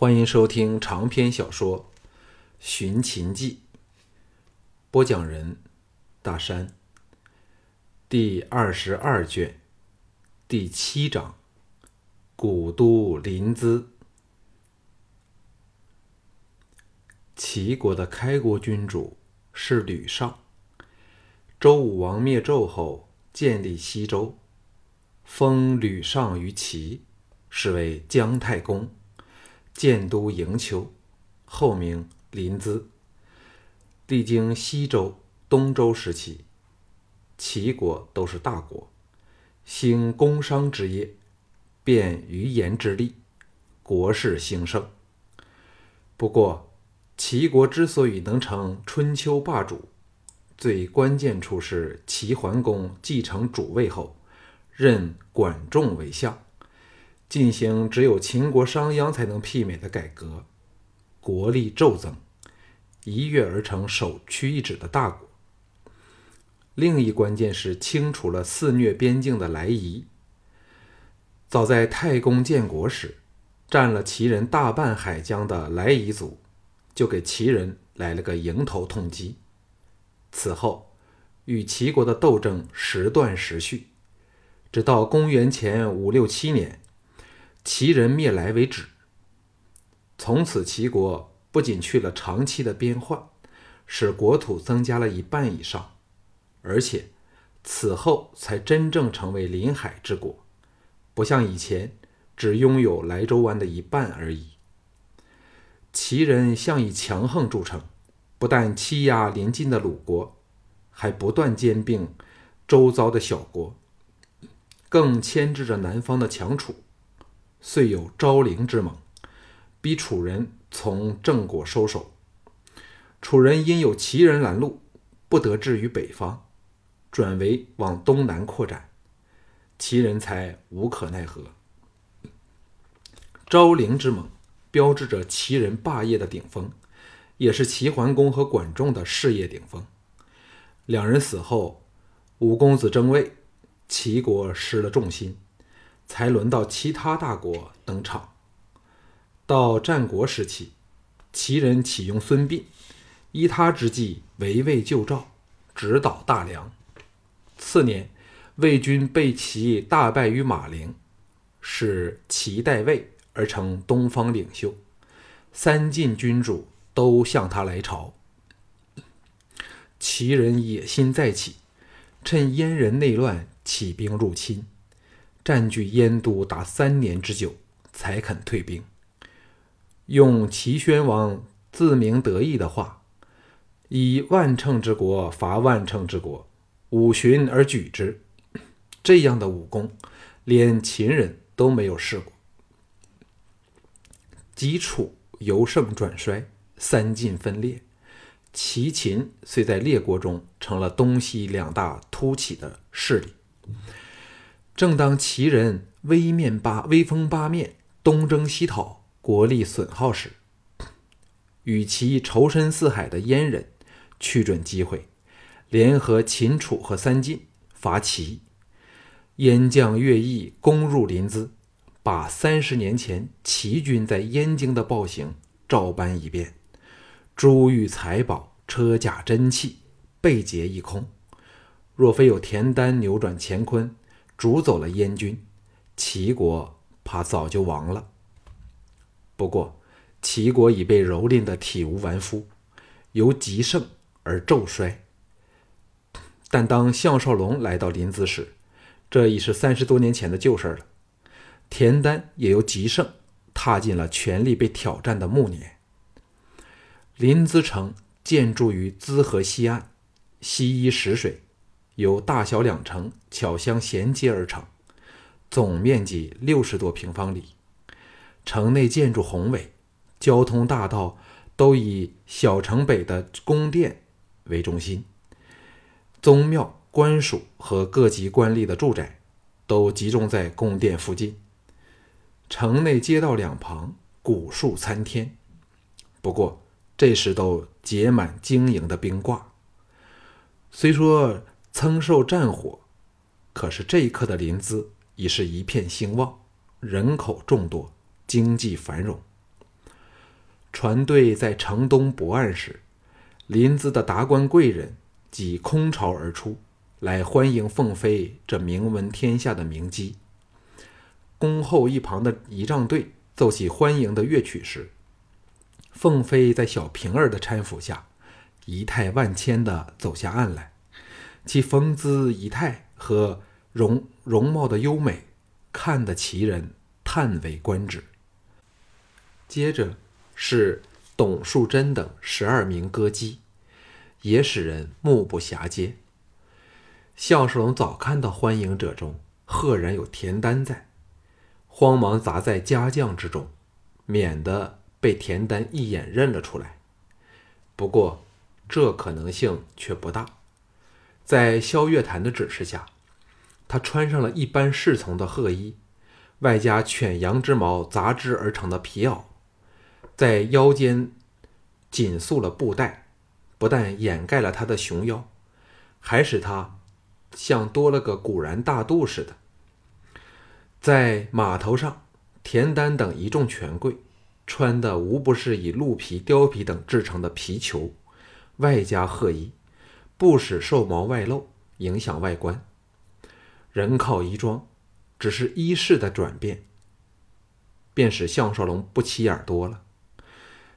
欢迎收听长篇小说《寻秦记》，播讲人：大山。第二十二卷，第七章：古都临淄。齐国的开国君主是吕尚。周武王灭纣后，建立西周，封吕尚于齐，是为姜太公。建都营丘，后名临淄。历经西周、东周时期，齐国都是大国，兴工商之业，便于言之利，国势兴盛。不过，齐国之所以能成春秋霸主，最关键处是齐桓公继承主位后，任管仲为相。进行只有秦国商鞅才能媲美的改革，国力骤增，一跃而成首屈一指的大国。另一关键是清除了肆虐边境的来夷。早在太公建国时，占了齐人大半海疆的来夷族，就给齐人来了个迎头痛击。此后，与齐国的斗争时断时续，直到公元前五六七年。齐人灭来为止。从此，齐国不仅去了长期的边患，使国土增加了一半以上，而且此后才真正成为临海之国，不像以前只拥有莱州湾的一半而已。齐人向以强横著称，不但欺压邻近的鲁国，还不断兼并周遭的小国，更牵制着南方的强楚。遂有昭陵之盟，逼楚人从郑国收手。楚人因有齐人拦路，不得志于北方，转为往东南扩展，齐人才无可奈何。昭陵之盟标志着齐人霸业的顶峰，也是齐桓公和管仲的事业顶峰。两人死后，五公子争位，齐国失了重心。才轮到其他大国登场。到战国时期，齐人启用孙膑，依他之计围魏救赵，直捣大梁。次年，魏军被齐大败于马陵，使齐代魏而成东方领袖，三晋君主都向他来朝。齐人野心再起，趁燕人内乱起兵入侵。占据燕都达三年之久，才肯退兵。用齐宣王自鸣得意的话：“以万乘之国伐万乘之国，五旬而举之。”这样的武功，连秦人都没有试过。齐楚由盛转衰，三晋分裂，齐秦虽在列国中成了东西两大突起的势力。正当齐人威面八威风八面，东征西讨，国力损耗时，与其仇深似海的燕人去准机会，联合秦楚和三晋伐齐。燕将乐毅攻入临淄，把三十年前齐军在燕京的暴行照搬一遍，珠玉财宝、车甲珍器被劫一空。若非有田丹扭转乾坤。逐走了燕军，齐国怕早就亡了。不过，齐国已被蹂躏的体无完肤，由极盛而骤衰。但当项少龙来到临淄时，这已是三十多年前的旧事了。田丹也由极盛踏进了权力被挑战的暮年。临淄城建筑于淄河西岸，西依石水。由大小两城巧相衔接而成，总面积六十多平方里。城内建筑宏伟，交通大道都以小城北的宫殿为中心，宗庙、官署和各级官吏的住宅都集中在宫殿附近。城内街道两旁古树参天，不过这时都结满晶莹的冰挂。虽说。曾受战火，可是这一刻的临淄已是一片兴旺，人口众多，经济繁荣。船队在城东泊岸时，临淄的达官贵人即空巢而出，来欢迎凤飞这名闻天下的名妓。恭候一旁的仪仗队奏起欢迎的乐曲时，凤飞在小平儿的搀扶下，仪态万千地走下岸来，其风姿仪态和容容貌的优美，看得其人叹为观止。接着是董树贞等十二名歌姬，也使人目不暇接。项少龙早看到欢迎者中，赫然有田丹在，慌忙砸在家将之中，免得被田丹一眼认了出来。不过这可能性却不大，在萧月潭的指示下，他穿上了一般侍从的褐衣，外加犬羊之毛杂织而成的皮袄。在腰间紧束了布带，不但掩盖了他的熊腰，还使他像多了个古然大肚似的。在码头上，田丹等一众权贵穿的无不是以鹿皮、貂皮等制成的皮裘，外加褐衣，不使兽毛外露，影响外观。人靠衣装，只是衣饰的转变，便使项少龙不起眼多了。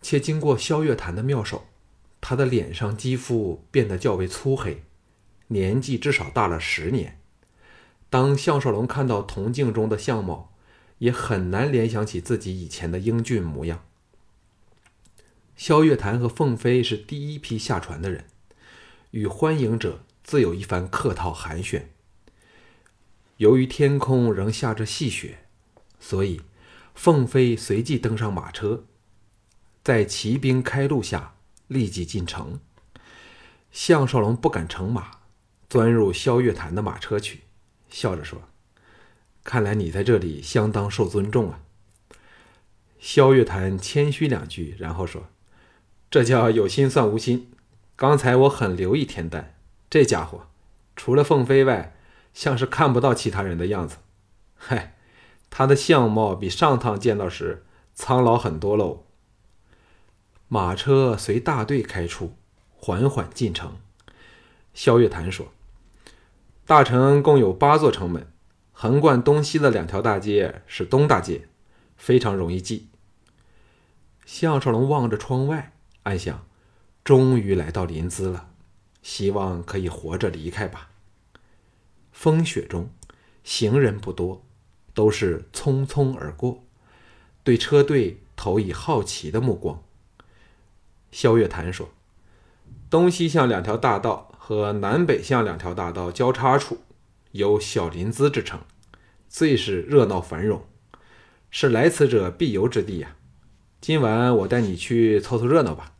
且经过萧月潭的妙手，他的脸上肌肤变得较为粗黑，年纪至少大了十年。当项少龙看到铜镜中的相貌，也很难联想起自己以前的英俊模样。萧月潭和凤飞是第一批下船的人，与欢迎者自有一番客套寒暄。由于天空仍下着细雪，所以凤飞随即登上马车。在骑兵开路下，立即进城。项少龙不敢乘马，钻入萧月潭的马车去，笑着说：“看来你在这里相当受尊重啊。”萧月潭谦虚两句，然后说：“这叫有心算无心。刚才我很留意田丹，这家伙除了凤飞外，像是看不到其他人的样子。嗨，他的相貌比上趟见到时苍老很多喽。”马车随大队开出，缓缓进城。萧月潭说：“大城共有八座城门，横贯东西的两条大街是东大街，非常容易记。”项少龙望着窗外，暗想：“终于来到临淄了，希望可以活着离开吧。”风雪中，行人不多，都是匆匆而过，对车队投以好奇的目光。萧月潭说：“东西向两条大道和南北向两条大道交叉处，有小临淄之称，最是热闹繁荣，是来此者必游之地呀。今晚我带你去凑凑热闹吧。”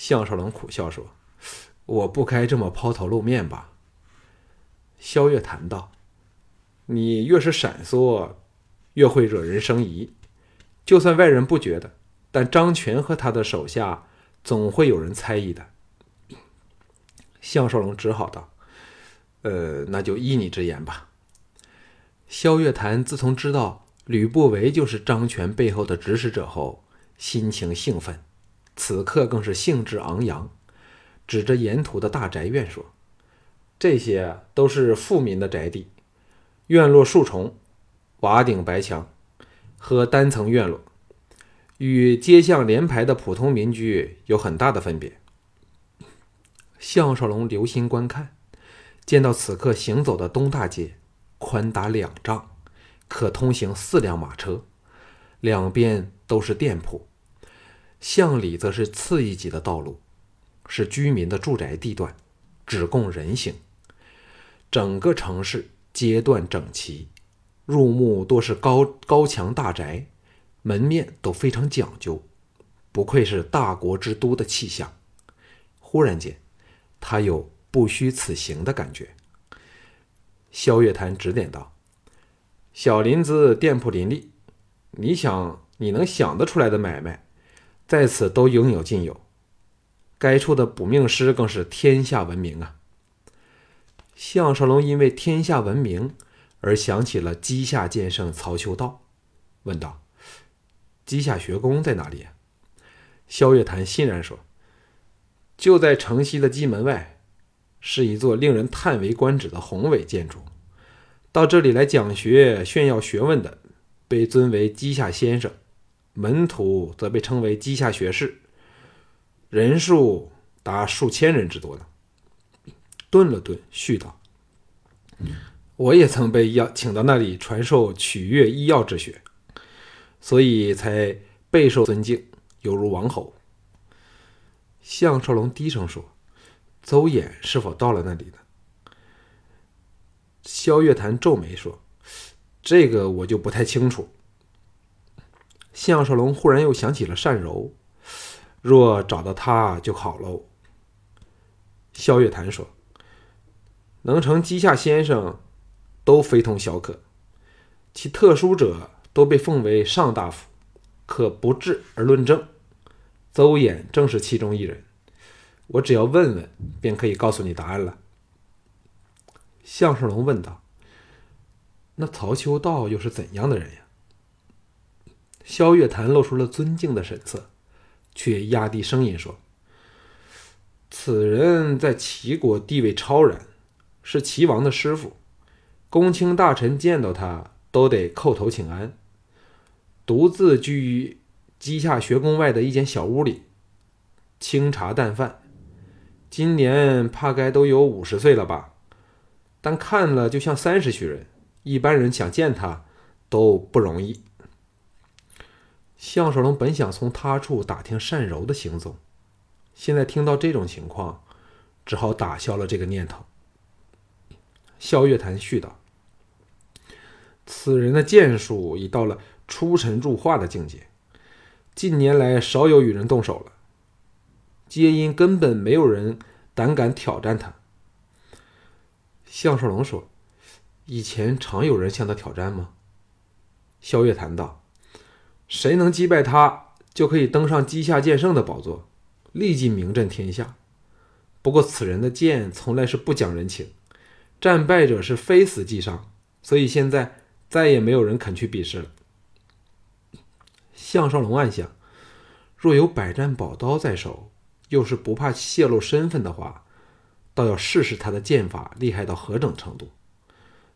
项少龙苦笑说：“我不该这么抛头露面吧？”萧月潭道：“你越是闪烁，越会惹人生疑，就算外人不觉得。”但张全和他的手下总会有人猜疑的。项少龙只好道：“呃，那就依你之言吧。”萧月潭自从知道吕不韦就是张全背后的指使者后，心情兴奋，此刻更是兴致昂扬，指着沿途的大宅院说：“这些都是富民的宅地，院落数重，瓦顶白墙和单层院落。”与街巷连排的普通民居有很大的分别。项少龙留心观看，见到此刻行走的东大街宽达两丈，可通行四辆马车，两边都是店铺，巷里则是次一级的道路，是居民的住宅地段，只供人行。整个城市街段整齐，入目多是高高墙大宅。门面都非常讲究，不愧是大国之都的气象。忽然间，他有不虚此行的感觉。萧月潭指点道：“小林子店铺林立，你想你能想得出来的买卖，在此都应有尽有。该处的补命师更是天下闻名啊。”项少龙因为天下闻名而想起了稷下剑圣曹修道，问道。稷下学宫在哪里？萧月潭欣然说：“就在城西的鸡门外，是一座令人叹为观止的宏伟建筑。到这里来讲学、炫耀学问的，被尊为稷下先生；门徒则被称为稷下学士，人数达数千人之多呢。”顿了顿，续道：“我也曾被邀请到那里传授取悦医药之学。”所以才备受尊敬，犹如王侯。项少龙低声说：“邹衍是否到了那里呢？”萧月潭皱眉说：“这个我就不太清楚。”项少龙忽然又想起了单柔，若找到他就好喽。萧月潭说：“能成稷下先生，都非同小可，其特殊者。”都被奉为上大夫，可不治而论证。邹衍正是其中一人，我只要问问，便可以告诉你答案了。项少龙问道：“那曹秋道又是怎样的人呀？”萧月潭露出了尊敬的神色，却压低声音说：“此人在齐国地位超然，是齐王的师傅，公卿大臣见到他都得叩头请安。”独自居于稷下学宫外的一间小屋里，清茶淡饭。今年怕该都有五十岁了吧？但看了就像三十许人，一般人想见他都不容易。项少龙本想从他处打听单柔的行踪，现在听到这种情况，只好打消了这个念头。萧月潭续道：“此人的剑术已到了。”出神入化的境界，近年来少有与人动手了，皆因根本没有人胆敢挑战他。项少龙说：“以前常有人向他挑战吗？”萧月谈道：“谁能击败他，就可以登上稷下剑圣的宝座，立即名震天下。不过此人的剑从来是不讲人情，战败者是非死即伤，所以现在再也没有人肯去比试了。”项少龙暗想：若有百战宝刀在手，又是不怕泄露身份的话，倒要试试他的剑法厉害到何等程度。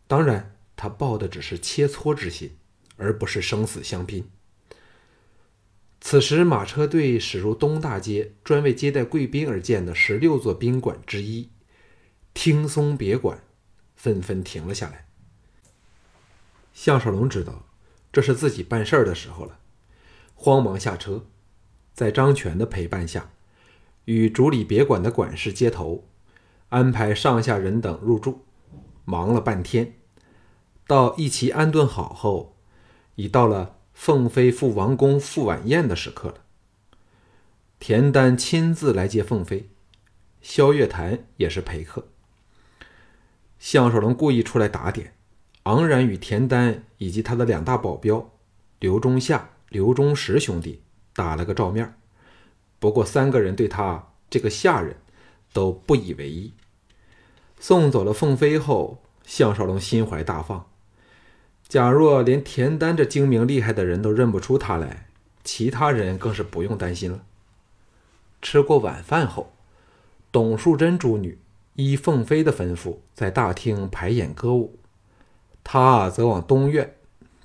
当然，他抱的只是切磋之心，而不是生死相拼。此时，马车队驶入东大街专为接待贵宾而建的十六座宾馆之一——听松别馆，纷纷停了下来。项少龙知道，这是自己办事儿的时候了。慌忙下车，在张全的陪伴下，与主理别馆的管事接头，安排上下人等入住。忙了半天，到一齐安顿好后，已到了凤飞赴王宫赴晚宴的时刻了。田丹亲自来接凤飞，萧月潭也是陪客。项少龙故意出来打点，昂然与田丹以及他的两大保镖刘忠夏。刘忠实兄弟打了个照面，不过三个人对他这个下人都不以为意。送走了凤飞后，项少龙心怀大放。假若连田丹这精明厉害的人都认不出他来，其他人更是不用担心了。吃过晚饭后，董淑贞诸女依凤飞的吩咐，在大厅排演歌舞，他则往东院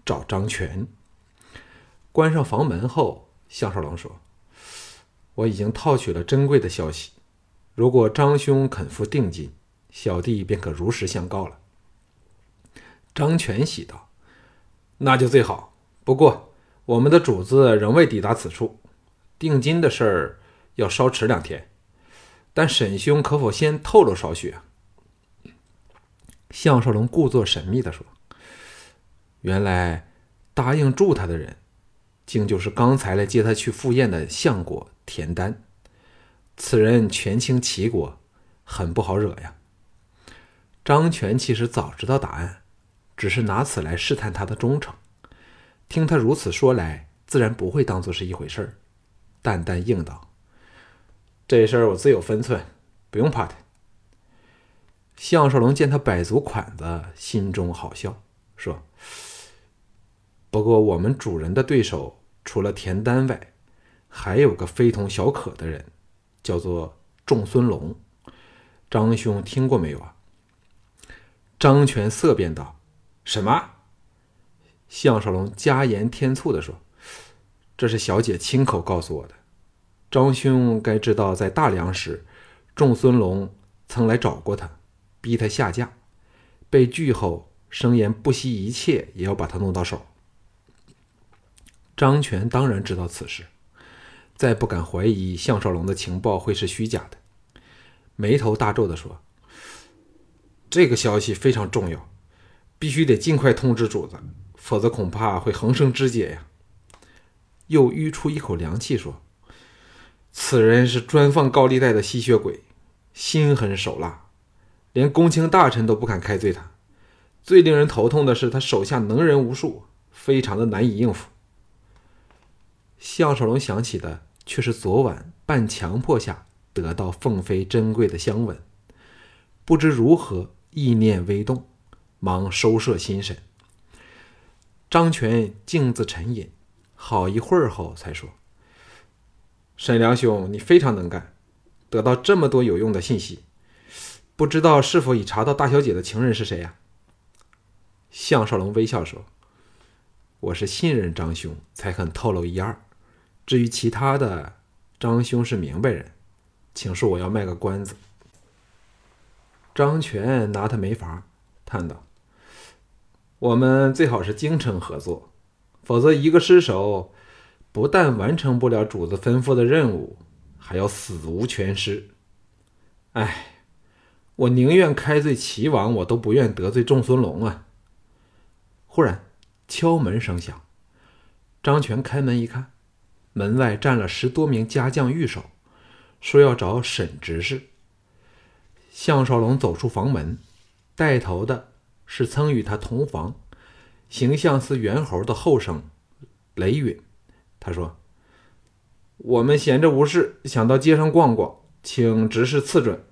找张全。关上房门后，项少龙说：“我已经套取了珍贵的消息，如果张兄肯付定金，小弟便可如实相告了。”张全喜道：“那就最好。不过我们的主子仍未抵达此处，定金的事儿要稍迟两天。但沈兄可否先透露少许啊？”项少龙故作神秘地说：“原来答应助他的人。”竟就是刚才来接他去赴宴的相国田丹，此人权倾齐国，很不好惹呀。张权其实早知道答案，只是拿此来试探他的忠诚。听他如此说来，自然不会当做是一回事儿，淡淡应道：“这事儿我自有分寸，不用怕他。”项少龙见他摆足款子，心中好笑，说。不过，我们主人的对手除了田丹外，还有个非同小可的人，叫做仲孙龙。张兄听过没有啊？张全色变道：“什么？”项少龙加盐添醋的说：“这是小姐亲口告诉我的。张兄该知道，在大梁时，仲孙龙曾来找过他，逼他下嫁，被拒后，声言不惜一切也要把他弄到手。”张全当然知道此事，再不敢怀疑项少龙的情报会是虚假的，眉头大皱的说：“这个消息非常重要，必须得尽快通知主子。”否则恐怕会横生枝节呀！又吁出一口凉气，说：“此人是专放高利贷的吸血鬼，心狠手辣，连公卿大臣都不敢开罪他。最令人头痛的是，他手下能人无数，非常的难以应付。”项少龙想起的却是昨晚半强迫下得到凤飞珍贵的香吻，不知如何意念微动，忙收摄心神。张全静自沉吟，好一会儿后才说：“沈良兄，你非常能干，得到这么多有用的信息，不知道是否已查到大小姐的情人是谁呀？”项少龙微笑说：“我是信任张兄，才肯透露一二。至于其他的，张兄是明白人，请恕我要卖个关子。”张全拿他没法，叹道。我们最好是精诚合作，否则一个失手，不但完成不了主子吩咐的任务，还要死无全尸。哎，我宁愿开罪齐王，我都不愿得罪仲孙龙啊！忽然敲门声响，张全开门一看，门外站了十多名家将御手，说要找沈执事。项少龙走出房门，带头的。是曾与他同房、形象似猿猴的后生雷允。他说：“我们闲着无事，想到街上逛逛，请执事赐准。”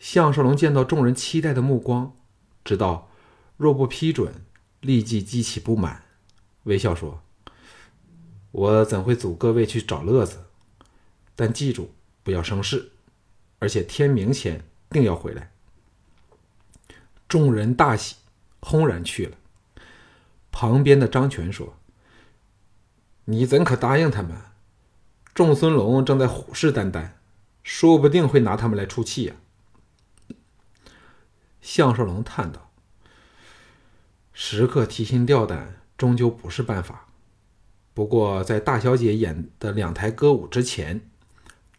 项少龙见到众人期待的目光，知道若不批准，立即激起不满，微笑说：“我怎会阻各位去找乐子？但记住，不要生事，而且天明前定要回来。”众人大喜，轰然去了。旁边的张全说：“你怎可答应他们？众孙龙正在虎视眈眈，说不定会拿他们来出气呀。”项少龙叹道：“时刻提心吊胆，终究不是办法。不过，在大小姐演的两台歌舞之前，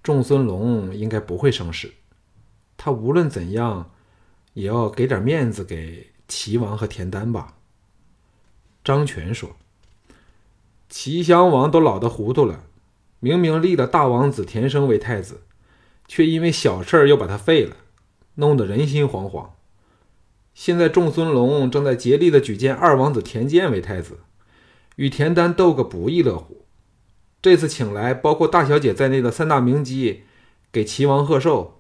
众孙龙应该不会生事。他无论怎样。”也要给点面子给齐王和田丹吧。张全说：“齐襄王都老得糊涂了，明明立了大王子田生为太子，却因为小事儿又把他废了，弄得人心惶惶。现在仲孙龙正在竭力的举荐二王子田健为太子，与田丹斗个不亦乐乎。这次请来包括大小姐在内的三大名姬，给齐王贺寿。”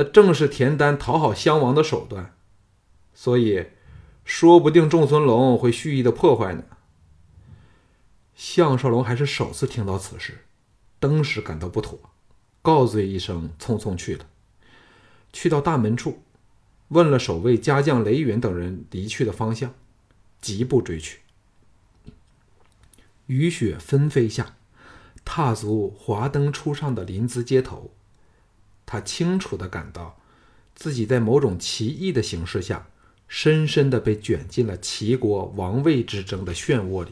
那正是田丹讨好襄王的手段，所以说不定仲孙龙会蓄意的破坏呢。项少龙还是首次听到此事，登时感到不妥，告罪一声，匆匆去了。去到大门处，问了守卫家将雷云等人离去的方向，疾步追去。雨雪纷飞下，踏足华灯初上的临淄街头。他清楚的感到，自己在某种奇异的形式下，深深的被卷进了齐国王位之争的漩涡里。